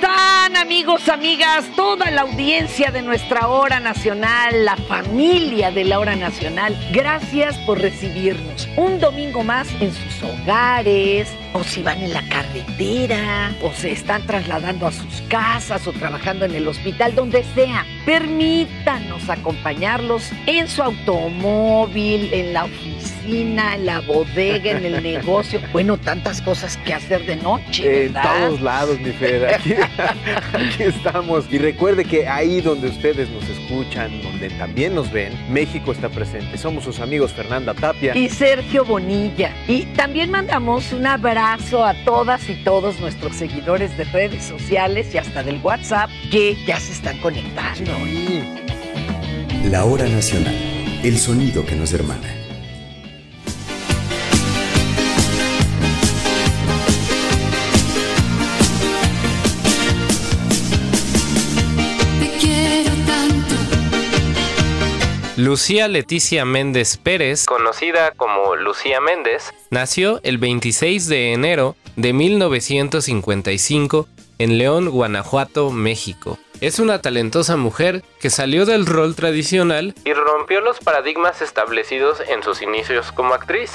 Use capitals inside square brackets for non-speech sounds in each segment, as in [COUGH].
están amigos, amigas, toda la audiencia de nuestra hora nacional, la familia de la hora nacional? Gracias por recibirnos un domingo más en sus hogares, o si van en la carretera, o se están trasladando a sus casas o trabajando en el hospital, donde sea. Permítanos acompañarlos en su automóvil, en la oficina, en la bodega, en el negocio. Bueno, tantas cosas que hacer de noche. En todos lados, mi Fer. Aquí, [LAUGHS] aquí estamos. Y recuerde que ahí donde ustedes nos escuchan, donde también nos ven, México está presente. Somos sus amigos Fernanda Tapia y Sergio Bonilla. Y también mandamos un abrazo a todas y todos nuestros seguidores de redes sociales y hasta del WhatsApp que ya se están conectando. La hora nacional, el sonido que nos hermana. Lucía Leticia Méndez Pérez, conocida como Lucía Méndez, nació el 26 de enero de 1955 en León, Guanajuato, México. Es una talentosa mujer que salió del rol tradicional y rompió los paradigmas establecidos en sus inicios como actriz.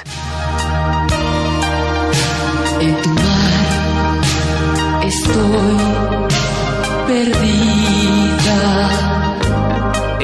Estoy.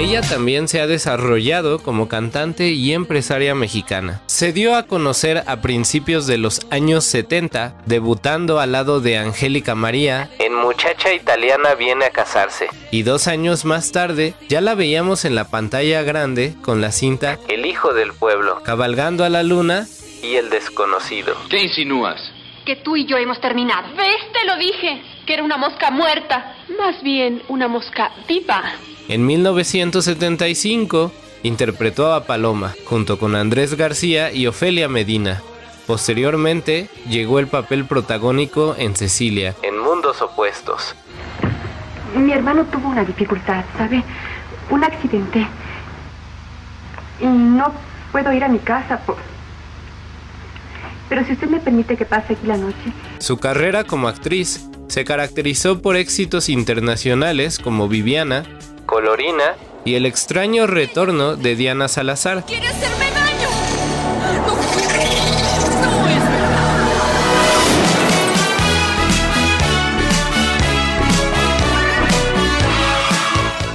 Ella también se ha desarrollado como cantante y empresaria mexicana. Se dio a conocer a principios de los años 70, debutando al lado de Angélica María en Muchacha Italiana viene a casarse. Y dos años más tarde ya la veíamos en la pantalla grande con la cinta El Hijo del Pueblo, cabalgando a la luna y el desconocido. ¿Qué insinúas? Que tú y yo hemos terminado. ¿Ves? Te lo dije. Que era una mosca muerta. Más bien una mosca viva. En 1975 interpretó a Paloma junto con Andrés García y Ofelia Medina. Posteriormente llegó el papel protagónico en Cecilia, en Mundos Opuestos. Mi hermano tuvo una dificultad, ¿sabe? Un accidente. Y no puedo ir a mi casa por... Pero si usted me permite que pase aquí la noche. Su carrera como actriz se caracterizó por éxitos internacionales como Viviana, Colorina y el extraño retorno de Diana Salazar. ¡Quiere hacerme daño! ¡No! ¡No es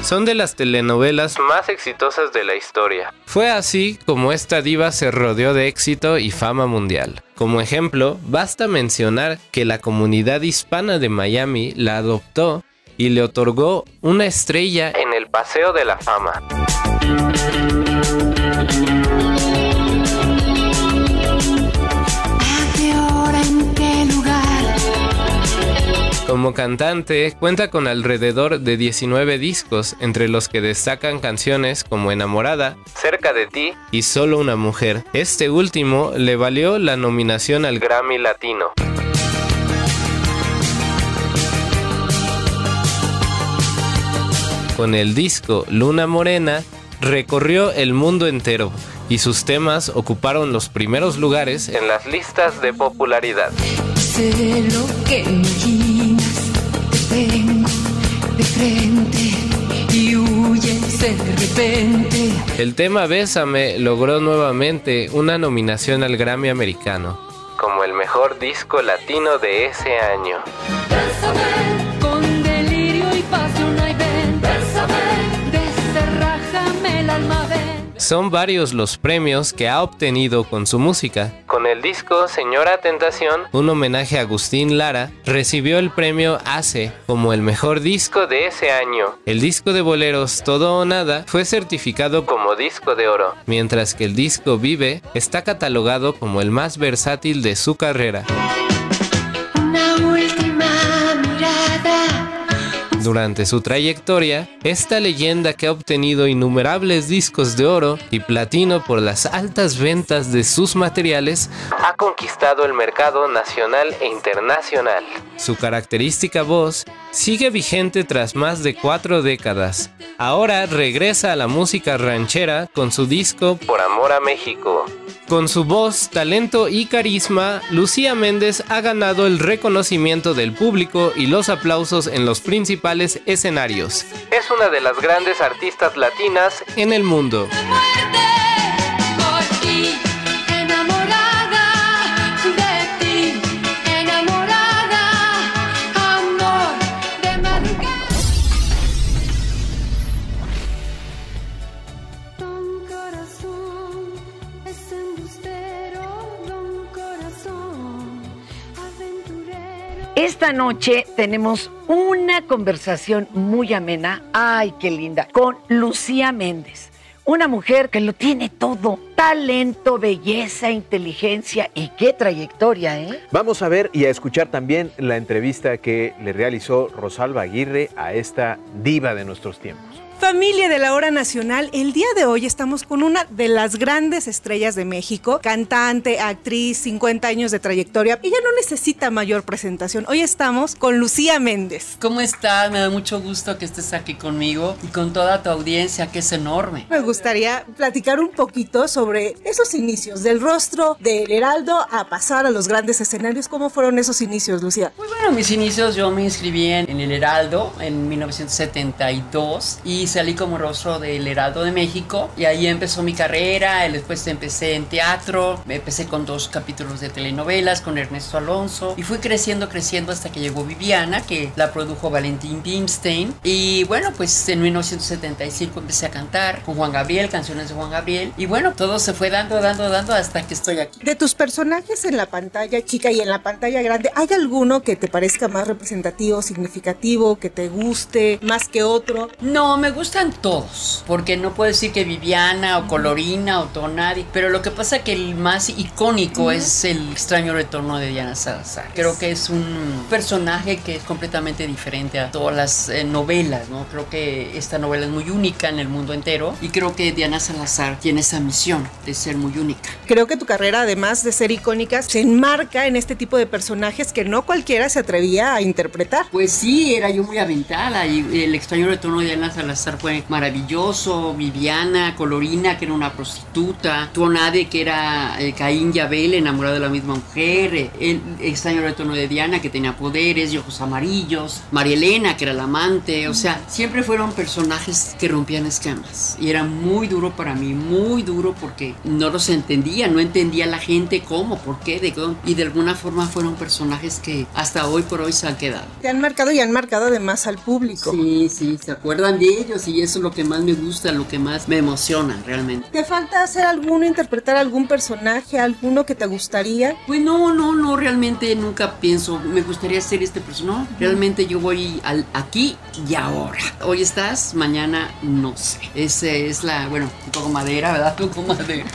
Son de las telenovelas más exitosas de la historia. Fue así como esta diva se rodeó de éxito y fama mundial. Como ejemplo, basta mencionar que la comunidad hispana de Miami la adoptó y le otorgó una estrella en el Paseo de la Fama. Como cantante, cuenta con alrededor de 19 discos, entre los que destacan canciones como Enamorada, Cerca de ti y Solo una mujer. Este último le valió la nominación al Grammy Latino. Con el disco Luna Morena, recorrió el mundo entero y sus temas ocuparon los primeros lugares en las listas de popularidad. Sé lo que imaginas, te tengo de frente y huyes de repente. El tema Bésame logró nuevamente una nominación al Grammy americano, como el mejor disco latino de ese año. Son varios los premios que ha obtenido con su música. Con el disco Señora Tentación, un homenaje a Agustín Lara, recibió el premio ACE como el mejor disco de ese año. El disco de boleros Todo o Nada fue certificado como disco de oro, mientras que el disco Vive está catalogado como el más versátil de su carrera. Una Durante su trayectoria, esta leyenda que ha obtenido innumerables discos de oro y platino por las altas ventas de sus materiales, ha conquistado el mercado nacional e internacional. Su característica voz sigue vigente tras más de cuatro décadas. Ahora regresa a la música ranchera con su disco Por Amor a México. Con su voz, talento y carisma, Lucía Méndez ha ganado el reconocimiento del público y los aplausos en los principales escenarios. Es una de las grandes artistas latinas en el mundo. Esta noche tenemos una conversación muy amena, ay, qué linda, con Lucía Méndez. Una mujer que lo tiene todo, talento, belleza, inteligencia y qué trayectoria, ¿eh? Vamos a ver y a escuchar también la entrevista que le realizó Rosalba Aguirre a esta diva de nuestros tiempos. Familia de la Hora Nacional, el día de hoy estamos con una de las grandes estrellas de México, cantante, actriz, 50 años de trayectoria. Ella no necesita mayor presentación. Hoy estamos con Lucía Méndez. ¿Cómo estás? Me da mucho gusto que estés aquí conmigo y con toda tu audiencia, que es enorme. Me gustaría platicar un poquito sobre esos inicios, del rostro del Heraldo a pasar a los grandes escenarios. ¿Cómo fueron esos inicios, Lucía? Muy bueno, mis inicios yo me inscribí en, en el Heraldo en 1972 y salí como rostro del Heraldo de México y ahí empezó mi carrera, y después empecé en teatro, empecé con dos capítulos de telenovelas con Ernesto Alonso y fui creciendo, creciendo hasta que llegó Viviana, que la produjo Valentín Pimstein y bueno, pues en 1975 empecé a cantar con Juan Gabriel, canciones de Juan Gabriel y bueno, todo se fue dando, dando, dando hasta que estoy aquí. De tus personajes en la pantalla chica y en la pantalla grande, ¿hay alguno que te parezca más representativo, significativo, que te guste más que otro? No, me gustan todos, porque no puedo decir que Viviana o Colorina o Tonari, pero lo que pasa que el más icónico es el extraño retorno de Diana Salazar. Creo que es un personaje que es completamente diferente a todas las eh, novelas, ¿no? Creo que esta novela es muy única en el mundo entero y creo que Diana Salazar tiene esa misión de ser muy única. Creo que tu carrera, además de ser icónica, se enmarca en este tipo de personajes que no cualquiera se atrevía a interpretar. Pues sí, era yo muy aventada y el extraño retorno de Diana Salazar fue maravilloso. Viviana, Colorina, que era una prostituta. Tuonade, que era eh, Caín y Abel, enamorado de la misma mujer. eh, el extraño retorno de Diana, que tenía poderes y ojos amarillos. María Elena, que era la amante. O sea, siempre fueron personajes que rompían esquemas. Y era muy duro para mí, muy duro porque no los entendía, no entendía la gente cómo, por qué, de dónde. Y de alguna forma fueron personajes que hasta hoy por hoy se han quedado. Te han marcado y han marcado además al público. Sí, sí, se acuerdan de ellos y eso es lo que más me gusta, lo que más me emociona realmente. ¿Te falta hacer alguno, interpretar algún personaje, alguno que te gustaría? Pues no, no, no, realmente nunca pienso, me gustaría ser este personaje. No, realmente yo voy al aquí y ahora. Hoy estás, mañana no sé. Esa es la, bueno, un poco madera, ¿verdad? [LAUGHS] Un poco madera.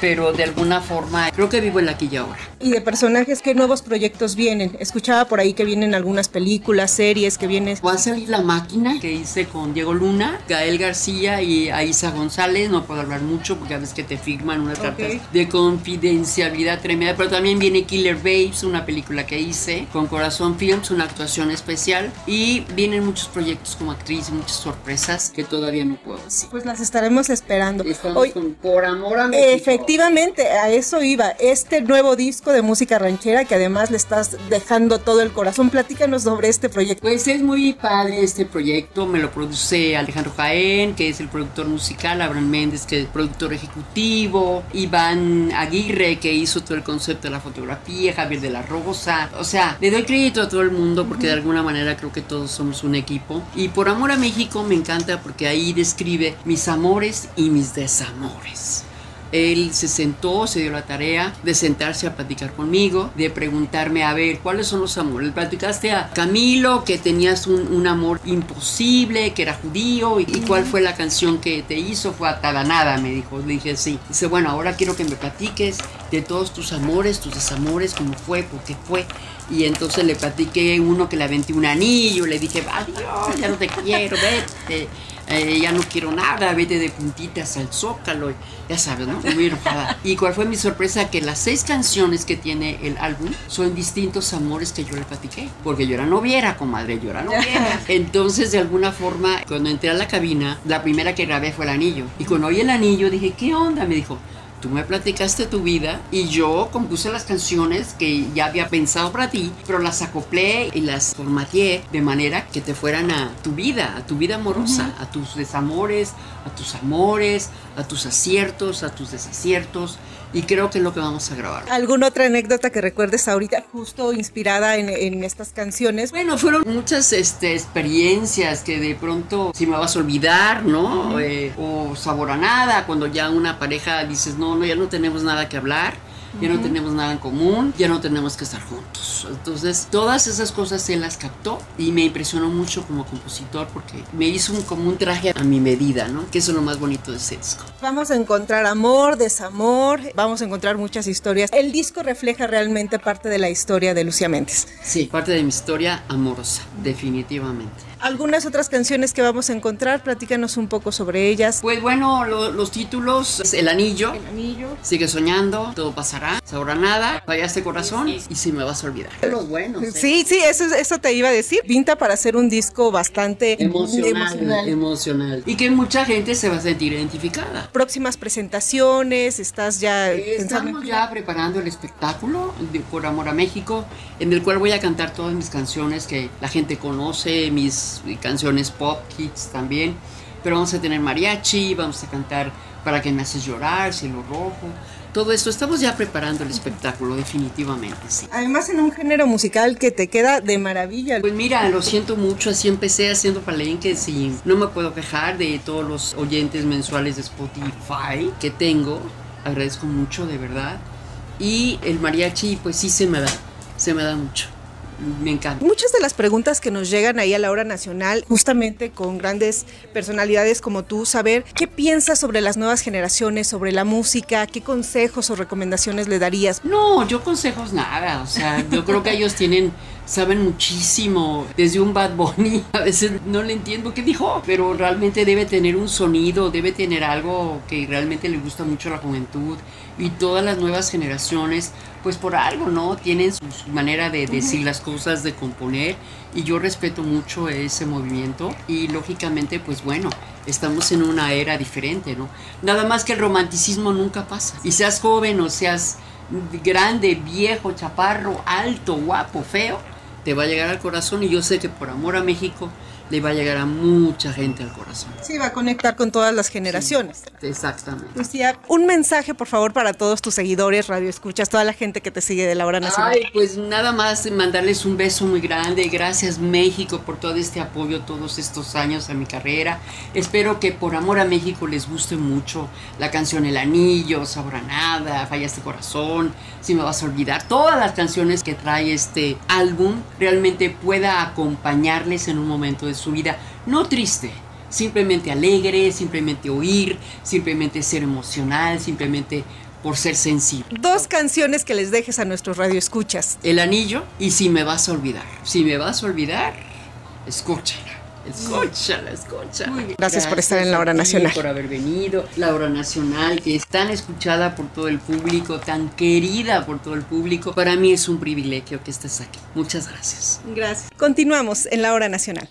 Pero de alguna forma creo que vivo el aquí y ahora. Y de personajes, ¿qué nuevos proyectos vienen? Escuchaba por ahí que vienen algunas películas, series, que vienen... Va a salir La Máquina, que hice con Diego Luna, Gael García y Aisa González. No puedo hablar mucho porque a veces que te firman unas cartas de confidencialidad tremenda. Pero también viene Killer Babes, una película que hice con Corazón Films, una actuación especial. Y vienen muchos proyectos como actriz, muchas sorpresas que todavía no puedo decir. Pues las estaremos esperando. Estamos Hoy, con Por Amor a México. efectivamente, a eso iba. Este nuevo disco de música ranchera que además le estás dejando todo el corazón. Platícanos sobre este proyecto. Pues es muy padre este proyecto, me lo produce Alejandro Jaén, que es el productor musical, Abraham Méndez, que es el productor ejecutivo, Iván Aguirre, que hizo todo el concepto de la fotografía, Javier de la Rosa, o sea, le doy crédito a todo el mundo porque de alguna manera creo que todos somos un equipo. Y por amor a México me encanta porque ahí describe mis amores y mis desamores. Él se sentó, se dio la tarea de sentarse a platicar conmigo, de preguntarme, a ver, ¿cuáles son los amores? Le platicaste a Camilo que tenías un, amor imposible, que era judío, y, cuál fue la canción que te hizo, fue Atada Nada, me dijo. Le dije, sí. Dice, bueno, ahora quiero que me platiques de todos tus amores, tus desamores, cómo fue, por qué fue. Y entonces le platiqué uno que le aventé un anillo, le dije, adiós, ya no te quiero, vete. Eh, ya no quiero nada, vete de puntitas al zócalo, ya sabes, ¿no? Muy enojada. [LAUGHS] Y cuál fue mi sorpresa, que las seis canciones que tiene el álbum son distintos amores que yo le platiqué, porque yo era noviera, comadre, yo era noviera. [LAUGHS] Entonces, de alguna forma, cuando entré a la cabina, la primera que grabé fue el anillo. Y cuando oí el anillo, dije, ¿qué onda? Me dijo, Tú me platicaste tu vida y yo compuse las canciones que ya había pensado para ti, pero las acoplé y las formateé de manera que te fueran a tu vida, a tu vida amorosa, a tus desamores, a tus amores, a tus aciertos, a tus desaciertos. Y creo que es lo que vamos a grabar. ¿Alguna otra anécdota que recuerdes ahorita, justo inspirada en, en estas canciones? Bueno, fueron muchas este, experiencias que de pronto si me vas a olvidar, ¿no? Eh, o sabor a nada, cuando ya una pareja dices, no, no, ya no tenemos nada que hablar ya no tenemos nada en común, ya no tenemos que estar juntos. Entonces, todas esas cosas él las captó y me impresionó mucho como compositor porque me hizo un, como un traje a mi medida, ¿no? Que eso es lo más bonito de ese disco. Vamos a encontrar amor, desamor, vamos a encontrar muchas historias. El disco refleja realmente parte de la historia de Lucía Méndez. Sí, parte de mi historia amorosa, definitivamente. Algunas otras canciones que vamos a encontrar, platícanos un poco sobre ellas. Pues bueno, lo, los títulos, El Anillo, El Anillo, Sigue Soñando, Todo Pasará, Sabrá Nada, Fallaste Corazón y Si Me Vas a Olvidar. Los buenos. ¿eh? Sí, sí, eso, eso te iba a decir. Pinta para hacer un disco bastante Emocional, emocional. emocional. Y que mucha gente se va a sentir identificada. Próximas presentaciones, estás ya pensando Estamos ya preparando el espectáculo de Por Amor a México, en el cual voy a cantar todas mis canciones que la gente conoce, mis canciones pop, hits también. Pero vamos a tener mariachi, vamos a cantar Para que me haces llorar, Cielo Rojo. Todo esto, estamos ya preparando el espectáculo, definitivamente, sí. Además en un género musical que te queda de maravilla. Pues mira, lo siento mucho, así empecé haciendo palenques y no me puedo quejar de todos los oyentes mensuales de Spotify que tengo. Agradezco mucho, de verdad. Y el mariachi, pues sí se me da, se me da mucho. Me encanta. Muchas de las preguntas que nos llegan ahí a la hora nacional, justamente con grandes personalidades como tú, saber qué piensas sobre las nuevas generaciones, sobre la música, qué consejos o recomendaciones le darías. No, yo consejos nada, o sea, yo creo que ellos tienen, saben muchísimo, desde un Bad Bunny, [LAUGHS] a veces no le entiendo qué dijo, pero realmente debe tener un sonido, debe tener algo que realmente le gusta mucho a la juventud y todas las nuevas generaciones, pues por algo, ¿no? Tienen su, su manera de decir las cosas, de componer y yo respeto mucho ese movimiento y lógicamente, pues bueno, estamos en una era diferente, ¿no? Nada más que el romanticismo nunca pasa. Y seas joven o seas grande, viejo, chaparro, alto, guapo, feo, te va a llegar al corazón y yo sé que por amor a México le va a llegar a mucha gente al corazón. Sí, va a conectar con todas las generaciones. Exactamente. Lucía, un mensaje por favor para todos tus seguidores, radio escuchas, toda la gente que te sigue de la hora nacional. Ay, pues nada más mandarles un beso muy grande. Gracias México por todo este apoyo todos estos años a mi carrera. Espero que por amor a México les guste mucho la canción El Anillo, Sabor a Nada, Fallaste Corazón, Si me vas a olvidar. Todas las canciones que trae este álbum realmente pueda acompañarles en un momento de su vida. No triste, simplemente alegre, simplemente oír, simplemente ser emocional, simplemente por ser sensible. Dos canciones que les dejes a nuestros radioescuchas. El anillo y si me vas a olvidar. Si me vas a olvidar, escúchala. Escúchala, escúchala. Muy bien. Gracias por estar en la hora nacional. Por haber venido. La hora nacional, que es tan escuchada por todo el público, tan querida por todo el público. Para mí es un privilegio que estés aquí. Muchas gracias. Gracias. Continuamos en la hora nacional.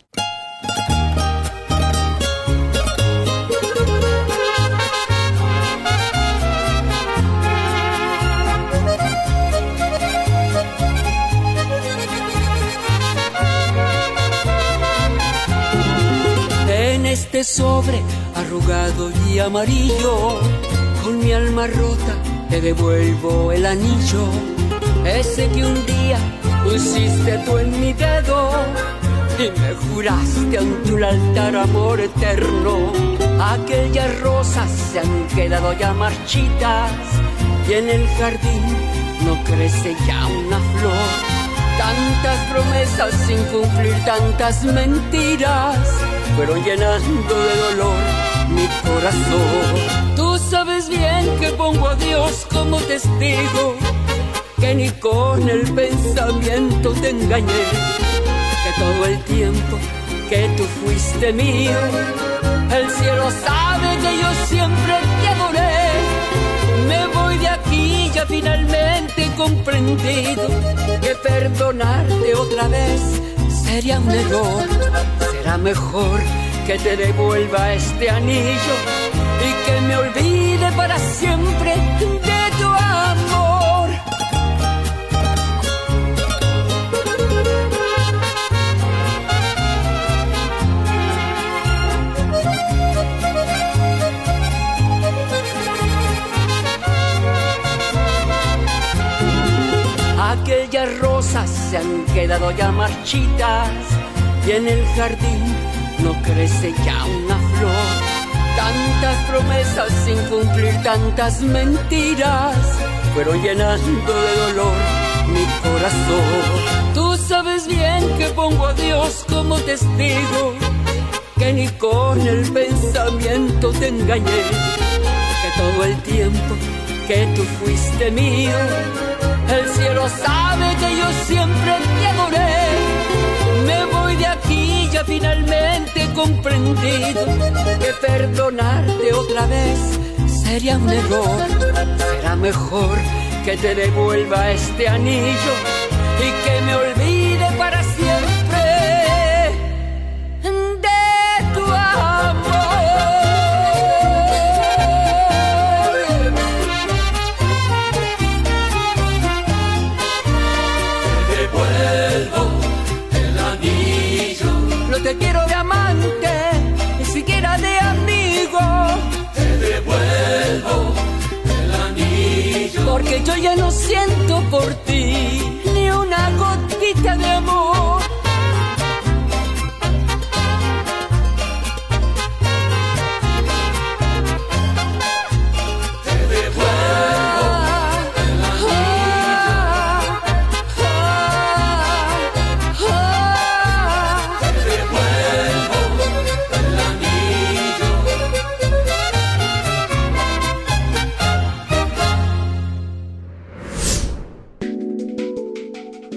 Sobre arrugado y amarillo, con mi alma rota te devuelvo el anillo, ese que un día pusiste tú en mi dedo y me juraste ante un altar amor eterno. Aquellas rosas se han quedado ya marchitas y en el jardín no crece ya una flor. Tantas promesas sin cumplir, tantas mentiras fueron llenando de dolor mi corazón. Tú sabes bien que pongo a Dios como testigo, que ni con el pensamiento te engañé, que todo el tiempo que tú fuiste mío, el cielo sabe que yo siempre te adoré. Me voy de aquí ya finalmente comprendido que perdonarte otra vez sería un error. Será mejor que te devuelva este anillo y que me olvide para siempre de se han quedado ya marchitas y en el jardín no crece ya una flor. Tantas promesas sin cumplir, tantas mentiras fueron llenando de dolor mi corazón. Tú sabes bien que pongo a Dios como testigo, que ni con el pensamiento te engañé, que todo el tiempo que tú fuiste mío, cielo sabe que yo siempre te adoré. Me voy de aquí ya finalmente he comprendido que perdonarte otra vez sería un error. Será mejor que te devuelva este anillo y que me olvide para siempre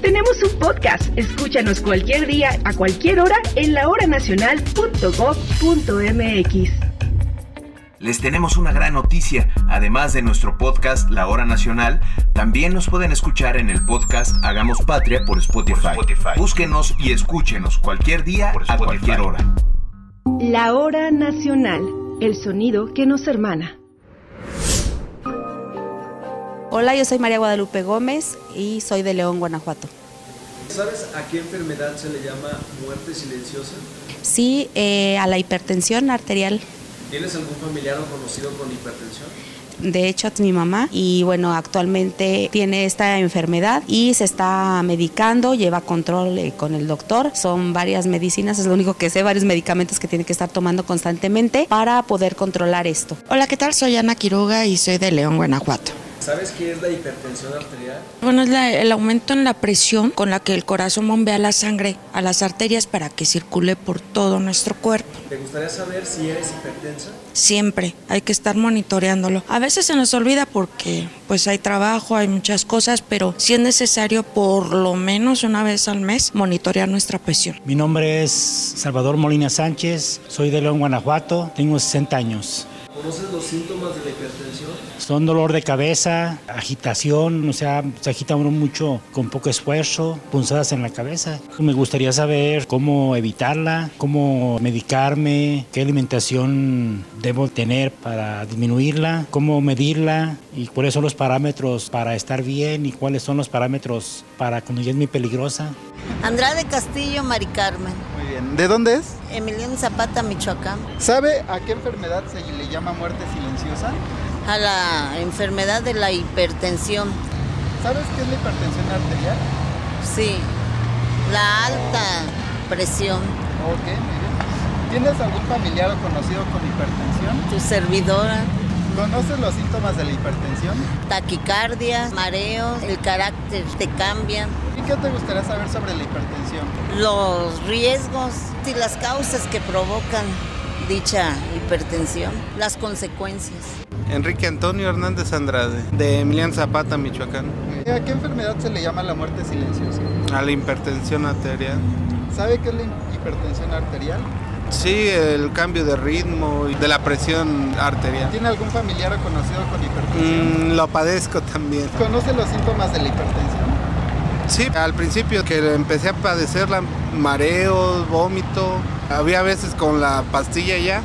Tenemos un podcast. Escúchanos cualquier día, a cualquier hora, en lahoranacional.gov.mx. Les tenemos una gran noticia. Además de nuestro podcast La Hora Nacional, también nos pueden escuchar en el podcast Hagamos Patria por Spotify. Búsquenos y escúchenos cualquier día a cualquier hora. La Hora Nacional. El sonido que nos hermana. Hola, yo soy María Guadalupe Gómez y soy de León, Guanajuato. ¿Sabes a qué enfermedad se le llama muerte silenciosa? Sí, eh, a la hipertensión arterial. ¿Tienes algún familiar o conocido con hipertensión? De hecho, es mi mamá y bueno, actualmente tiene esta enfermedad y se está medicando, lleva control eh, con el doctor. Son varias medicinas, es lo único que sé, varios medicamentos que tiene que estar tomando constantemente para poder controlar esto. Hola, ¿qué tal? Soy Ana Quiroga y soy de León, Guanajuato. ¿Sabes qué es la hipertensión arterial? Bueno, es la- el aumento en la presión con la que el corazón bombea la sangre a las arterias para que circule por todo nuestro cuerpo. ¿Te gustaría saber si eres hipertensa? Siempre hay que estar monitoreándolo. A veces se nos olvida porque pues hay trabajo, hay muchas cosas, pero sí es necesario por lo menos una vez al mes monitorear nuestra presión. Mi nombre es Salvador Molina Sánchez, soy de León, Guanajuato, tengo 60 años. ¿Conoces los síntomas de la hipertensión? Son dolor de cabeza, agitación, o sea, se agita uno mucho con poco esfuerzo, punzadas en la cabeza. Me gustaría saber cómo evitarla, cómo medicarme, qué alimentación debo tener para disminuirla, cómo medirla y cuáles son los parámetros para estar bien y cuáles son los parámetros para cuando ya es muy peligrosa. Andrade Castillo, Mari Carmen. Bien. ¿De dónde es? Emiliano Zapata, Michoacán. ¿Sabe a qué enfermedad se le llama muerte silenciosa? A la enfermedad de la hipertensión. ¿Sabes qué es la hipertensión arterial? Sí, la alta presión. Ok, muy bien. ¿Tienes algún familiar o conocido con hipertensión? Tu servidora. ¿Conoces los síntomas de la hipertensión? Taquicardia, mareo, el carácter te cambia. ¿Y qué te gustaría saber sobre la hipertensión? Los riesgos y las causas que provocan dicha hipertensión, las consecuencias. Enrique Antonio Hernández Andrade, de Emiliano Zapata, Michoacán. ¿A qué enfermedad se le llama la muerte silenciosa? A la hipertensión arterial. ¿Sabe qué es la hipertensión arterial? Sí, el cambio de ritmo y de la presión arterial. ¿Tiene algún familiar o conocido con hipertensión? Mm, lo padezco también. ¿Conoce los síntomas de la hipertensión? Sí, al principio que empecé a padecerla, mareos, vómito, había veces con la pastilla ya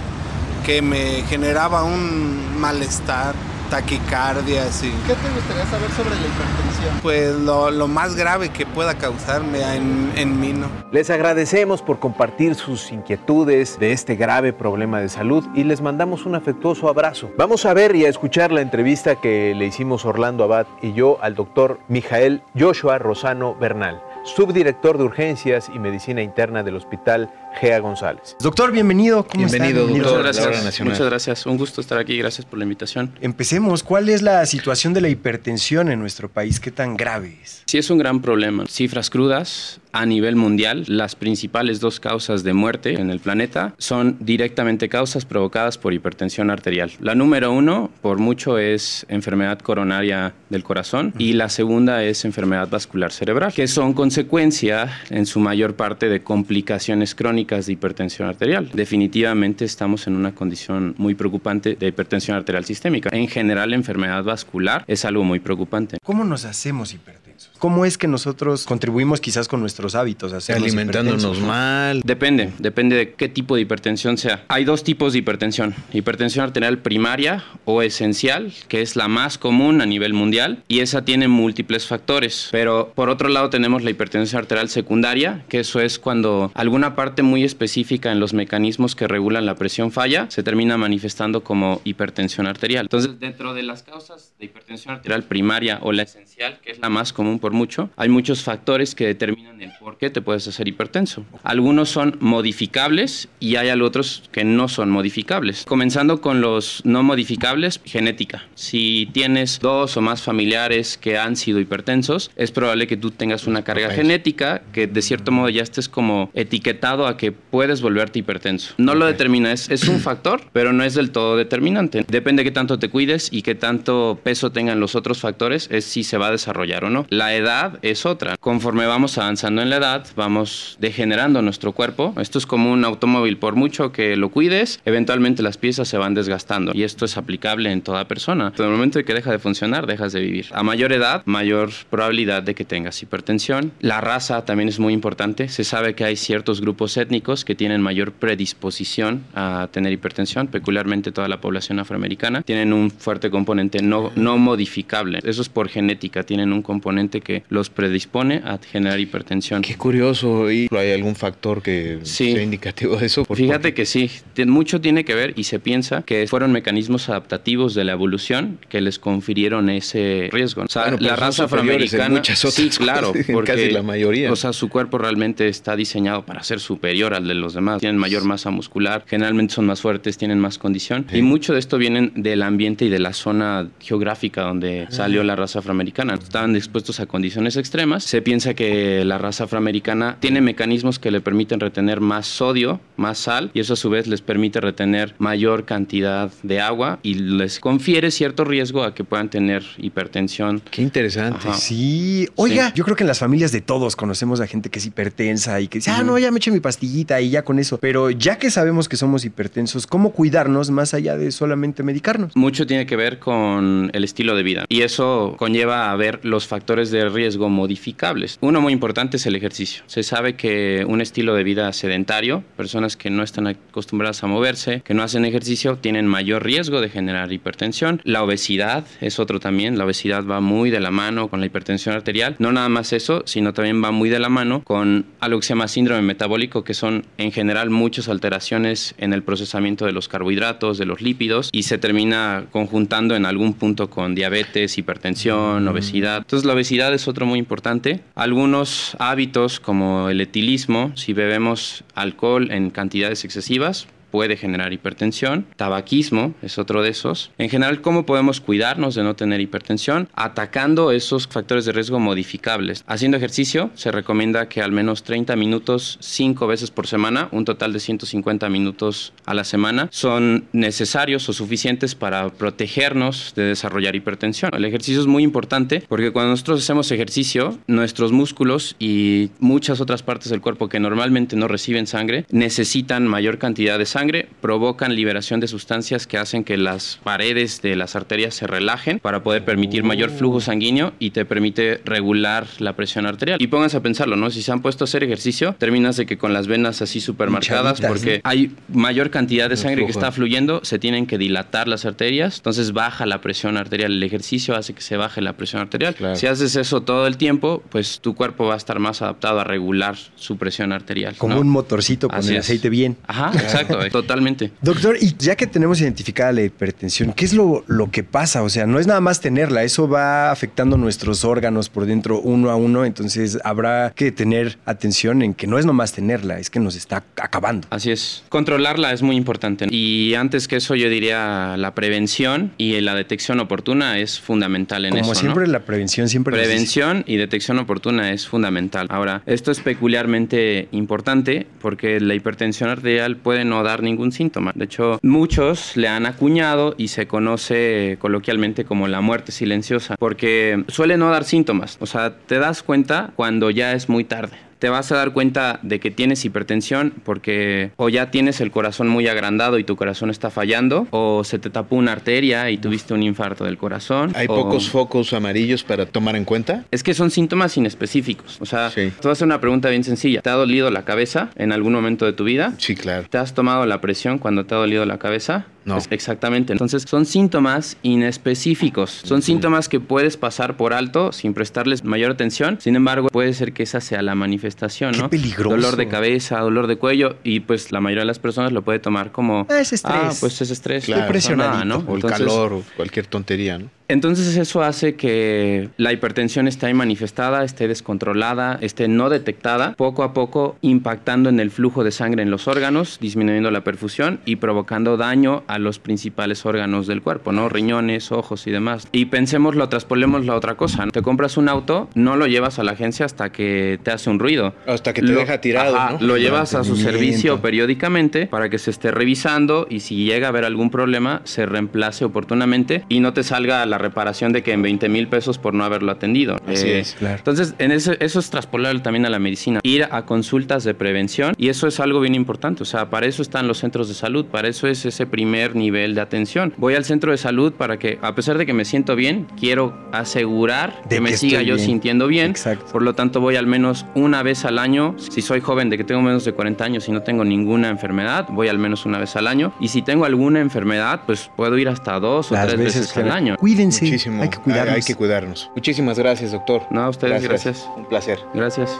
que me generaba un malestar, taquicardia, así. ¿Qué te gustaría saber sobre la hipertensión? Pues lo, lo más grave que pueda causarme en, en mí, ¿no? Les agradecemos por compartir sus inquietudes de este grave problema de salud y les mandamos un afectuoso abrazo. Vamos a ver y a escuchar la entrevista que le hicimos Orlando Abad y yo al doctor Mijael Joshua Rosano Bernal subdirector de Urgencias y Medicina Interna del Hospital Gea González. Doctor, bienvenido. ¿Cómo bienvenido, está? doctor. Muchas gracias. Muchas gracias. Un gusto estar aquí. Gracias por la invitación. Empecemos. ¿Cuál es la situación de la hipertensión en nuestro país? ¿Qué tan grave es? Sí, es un gran problema. Cifras crudas a nivel mundial. Las principales dos causas de muerte en el planeta son directamente causas provocadas por hipertensión arterial. La número uno, por mucho, es enfermedad coronaria del corazón y la segunda es enfermedad vascular cerebral, que son consecuencia en su mayor parte de complicaciones crónicas de hipertensión arterial. Definitivamente estamos en una condición muy preocupante de hipertensión arterial sistémica. En general, la enfermedad vascular es algo muy preocupante. ¿Cómo nos hacemos hipertensos? ¿Cómo es que nosotros contribuimos quizás con nuestros hábitos a Alimentándonos mal. Depende, depende de qué tipo de hipertensión sea. Hay dos tipos de hipertensión. Hipertensión arterial primaria o esencial, que es la más común a nivel mundial, y esa tiene múltiples factores. Pero por otro lado tenemos la hipertensión arterial secundaria, que eso es cuando alguna parte muy específica en los mecanismos que regulan la presión falla, se termina manifestando como hipertensión arterial. Entonces, dentro de las causas de hipertensión arterial primaria o la esencial, que es la más común por mucho, hay muchos factores que determinan el por qué te puedes hacer hipertenso. Algunos son modificables y hay otros que no son modificables. Comenzando con los no modificables, genética. Si tienes dos o más familiares que han sido hipertensos, es probable que tú tengas una carga genética que de cierto modo ya estés como etiquetado a que puedes volverte hipertenso. No lo determina, es, es un factor, pero no es del todo determinante. Depende de qué tanto te cuides y qué tanto peso tengan los otros factores, es si se va a desarrollar o no. La edad es otra. Conforme vamos avanzando en la edad, vamos degenerando nuestro cuerpo. Esto es como un automóvil, por mucho que lo cuides, eventualmente las piezas se van desgastando y esto es aplicable en toda persona. En el momento en que deja de funcionar, dejas de vivir. A mayor edad, mayor probabilidad de que tengas hipertensión. La raza también es muy importante. Se sabe que hay ciertos grupos étnicos que tienen mayor predisposición a tener hipertensión, peculiarmente toda la población afroamericana. Tienen un fuerte componente no, no modificable. Eso es por genética, tienen un componente que los predispone a generar hipertensión. Qué curioso, ¿y hay algún factor que sea indicativo de eso? Fíjate que sí, mucho tiene que ver y se piensa que fueron mecanismos adaptativos de la evolución que les confirieron ese riesgo. O sea, la raza afroamericana, muchas otras sí, claro, [LAUGHS] porque casi la mayoría. O sea, su cuerpo realmente está diseñado para ser superior al de los demás. Tienen mayor masa muscular, generalmente son más fuertes, tienen más condición y mucho de esto viene del ambiente y de la zona geográfica donde salió la raza afroamericana. Estaban expuestos a condiciones extremas. Se piensa que la raza afroamericana tiene mecanismos que le permiten retener más sodio, más sal, y eso a su vez les permite retener mayor cantidad de agua y les confiere cierto riesgo a que puedan tener hipertensión. Qué interesante. Ajá. Sí. Oiga, sí. yo creo que en las familias de todos conocemos a gente que es hipertensa y que dice, ah, no, ya me eché mi pastillita y ya con eso. Pero ya que sabemos que somos hipertensos, ¿cómo cuidarnos más allá de solamente medicarnos? Mucho tiene que ver con el estilo de vida y eso conlleva a ver los factores de riesgo modificables. Uno muy importante es el ejercicio. Se sabe que un estilo de vida sedentario, personas que no están acostumbradas a moverse, que no hacen ejercicio, tienen mayor riesgo de generar hipertensión. La obesidad es otro también. La obesidad va muy de la mano con la hipertensión arterial. No nada más eso, sino también va muy de la mano con algo que se llama síndrome metabólico, que son en general muchas alteraciones en el procesamiento de los carbohidratos, de los lípidos, y se termina conjuntando en algún punto con diabetes, hipertensión, obesidad. Entonces la obesidad es otro muy importante. Algunos hábitos como el etilismo, si bebemos alcohol en cantidades excesivas, puede generar hipertensión. Tabaquismo es otro de esos. En general, ¿cómo podemos cuidarnos de no tener hipertensión? Atacando esos factores de riesgo modificables. Haciendo ejercicio, se recomienda que al menos 30 minutos, 5 veces por semana, un total de 150 minutos a la semana, son necesarios o suficientes para protegernos de desarrollar hipertensión. El ejercicio es muy importante porque cuando nosotros hacemos ejercicio, nuestros músculos y muchas otras partes del cuerpo que normalmente no reciben sangre necesitan mayor cantidad de sangre, provocan liberación de sustancias que hacen que las paredes de las arterias se relajen para poder permitir mayor flujo sanguíneo y te permite regular la presión arterial. Y pónganse a pensarlo, ¿no? Si se han puesto a hacer ejercicio, terminas de que con las venas así súper marcadas porque hay mayor cantidad de sangre que está fluyendo, se tienen que dilatar las arterias, entonces baja la presión arterial. El ejercicio hace que se baje la presión arterial. Si haces eso todo el tiempo, pues tu cuerpo va a estar más adaptado a regular su presión arterial. Como ¿no? un motorcito con Así el es. aceite bien. Ajá, exacto, eh, [LAUGHS] totalmente. Doctor, y ya que tenemos identificada la hipertensión, ¿qué es lo, lo que pasa? O sea, no es nada más tenerla, eso va afectando nuestros órganos por dentro uno a uno, entonces habrá que tener atención en que no es nomás tenerla, es que nos está acabando. Así es. Controlarla es muy importante. Y antes que eso, yo diría la prevención y la detección oportuna es fundamental en Como eso. ¿no? siempre, la prevención siempre Prevención y detección oportuna es fundamental. Ahora, esto es peculiarmente importante porque la hipertensión arterial puede no dar ningún síntoma. De hecho, muchos le han acuñado y se conoce coloquialmente como la muerte silenciosa porque suele no dar síntomas. O sea, te das cuenta cuando ya es muy tarde te vas a dar cuenta de que tienes hipertensión porque o ya tienes el corazón muy agrandado y tu corazón está fallando, o se te tapó una arteria y tuviste un infarto del corazón. ¿Hay o- pocos focos amarillos para tomar en cuenta? es que son síntomas inespecíficos. O sea, te voy a hacer una pregunta bien sencilla. ¿Te ha dolido la cabeza en algún momento de tu vida? Sí, claro. ¿Te has tomado la presión cuando te ha dolido la cabeza? No. Exactamente. Entonces, son síntomas inespecíficos. Son síntomas que puedes pasar por alto sin prestarles mayor atención. Sin embargo, puede ser que esa sea la manifestación, ¿no? peligroso. Dolor de cabeza, dolor de cuello y pues la mayoría de las personas lo puede tomar como Ah, es estrés. Ah, pues es estrés. Claro. no pasa nada, ¿no? O el Entonces, calor o cualquier tontería, ¿no? Entonces eso hace que la hipertensión esté ahí manifestada, esté descontrolada, esté no detectada, poco a poco impactando en el flujo de sangre en los órganos, disminuyendo la perfusión y provocando daño a los principales órganos del cuerpo, ¿no? Riñones, ojos y demás. Y pensémoslo, traspolemos la otra cosa. ¿no? Te compras un auto, no lo llevas a la agencia hasta que te hace un ruido. Hasta que te deja tirado, Ajá, ¿no? Lo llevas a su servicio periódicamente para que se esté revisando y si llega a haber algún problema se reemplace oportunamente y no te salga la reparación de que en 20 mil pesos por no haberlo atendido. Eh, Así es, claro. Entonces, en eso, eso es traspolar también a la medicina. Ir a consultas de prevención y eso es algo bien importante. O sea, para eso están los centros de salud, para eso es ese primer nivel de atención. Voy al centro de salud para que, a pesar de que me siento bien, quiero asegurar De que me siga yo bien. sintiendo bien. Por lo tanto, voy al menos una vez al año. Si soy joven, de que tengo menos de 40 años y no tengo ninguna enfermedad, voy al menos una vez al año. Y si tengo alguna enfermedad, pues puedo ir hasta dos o Las tres veces al año. Cuídense, Muchísimo. hay que cuidarnos. Hay, que cuidarnos. Muchísimas gracias, doctor. No, a ustedes, gracias. Un placer. Gracias.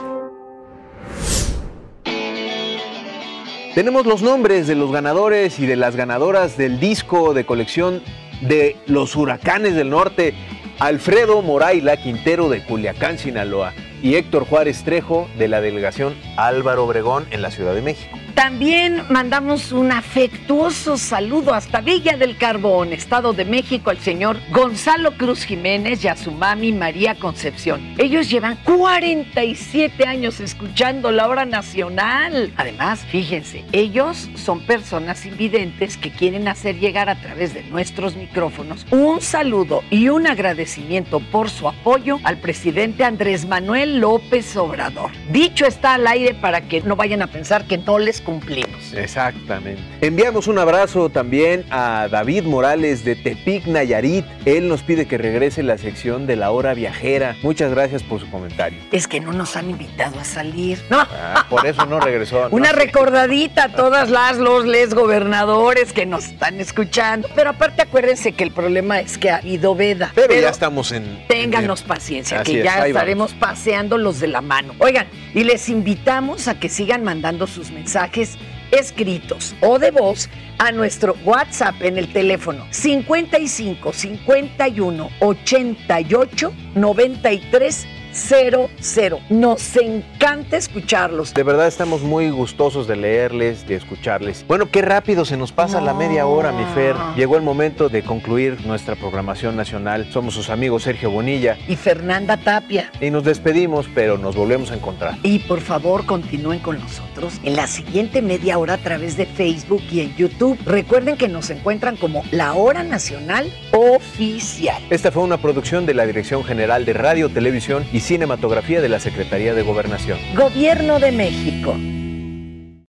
Tenemos los nombres de los ganadores y de las ganadoras del disco de colección de los huracanes del norte. Alfredo Moraila Quintero de Culiacán, Sinaloa. Y Héctor Juárez Trejo de la delegación Álvaro Obregón en la Ciudad de México. También mandamos un afectuoso saludo hasta Villa del Carbón, Estado de México, al señor Gonzalo Cruz Jiménez y a su mami María Concepción. Ellos llevan 47 años escuchando la hora nacional. Además, fíjense, ellos son personas invidentes que quieren hacer llegar a través de nuestros micrófonos un saludo y un agradecimiento por su apoyo al presidente Andrés Manuel López Obrador. Dicho está al aire para que no vayan a pensar que no les cumplimos. Exactamente. Enviamos un abrazo también a David Morales de Tepic, Nayarit. Él nos pide que regrese la sección de la hora viajera. Muchas gracias por su comentario. Es que no nos han invitado a salir. No. Ah, por eso no regresó. [LAUGHS] Una No. recordadita a todas las, los, les gobernadores que nos están escuchando. Pero aparte acuérdense que el problema es que ha habido veda. Pero, ya estamos en. Ténganos paciencia, Así que es, ya estaremos paseando los de la mano. Oigan, y les invitamos a que sigan mandando sus mensajes escritos o de voz a nuestro WhatsApp en el teléfono 55 51 88 93 Nos encanta escucharlos. De verdad estamos muy gustosos de leerles, de escucharles. Bueno, qué rápido se nos pasa la media hora, mi Fer. Llegó el momento de concluir nuestra programación nacional. Somos sus amigos Sergio Bonilla y Fernanda Tapia. Y nos despedimos, pero nos volvemos a encontrar. Y por favor, continúen con nosotros en la siguiente media hora a través de Facebook y en YouTube. Recuerden que nos encuentran como La Hora Nacional Oficial. Esta fue una producción de la Dirección General de Radio, Televisión y Cinematografía de la Secretaría de Gobernación. Gobierno de México.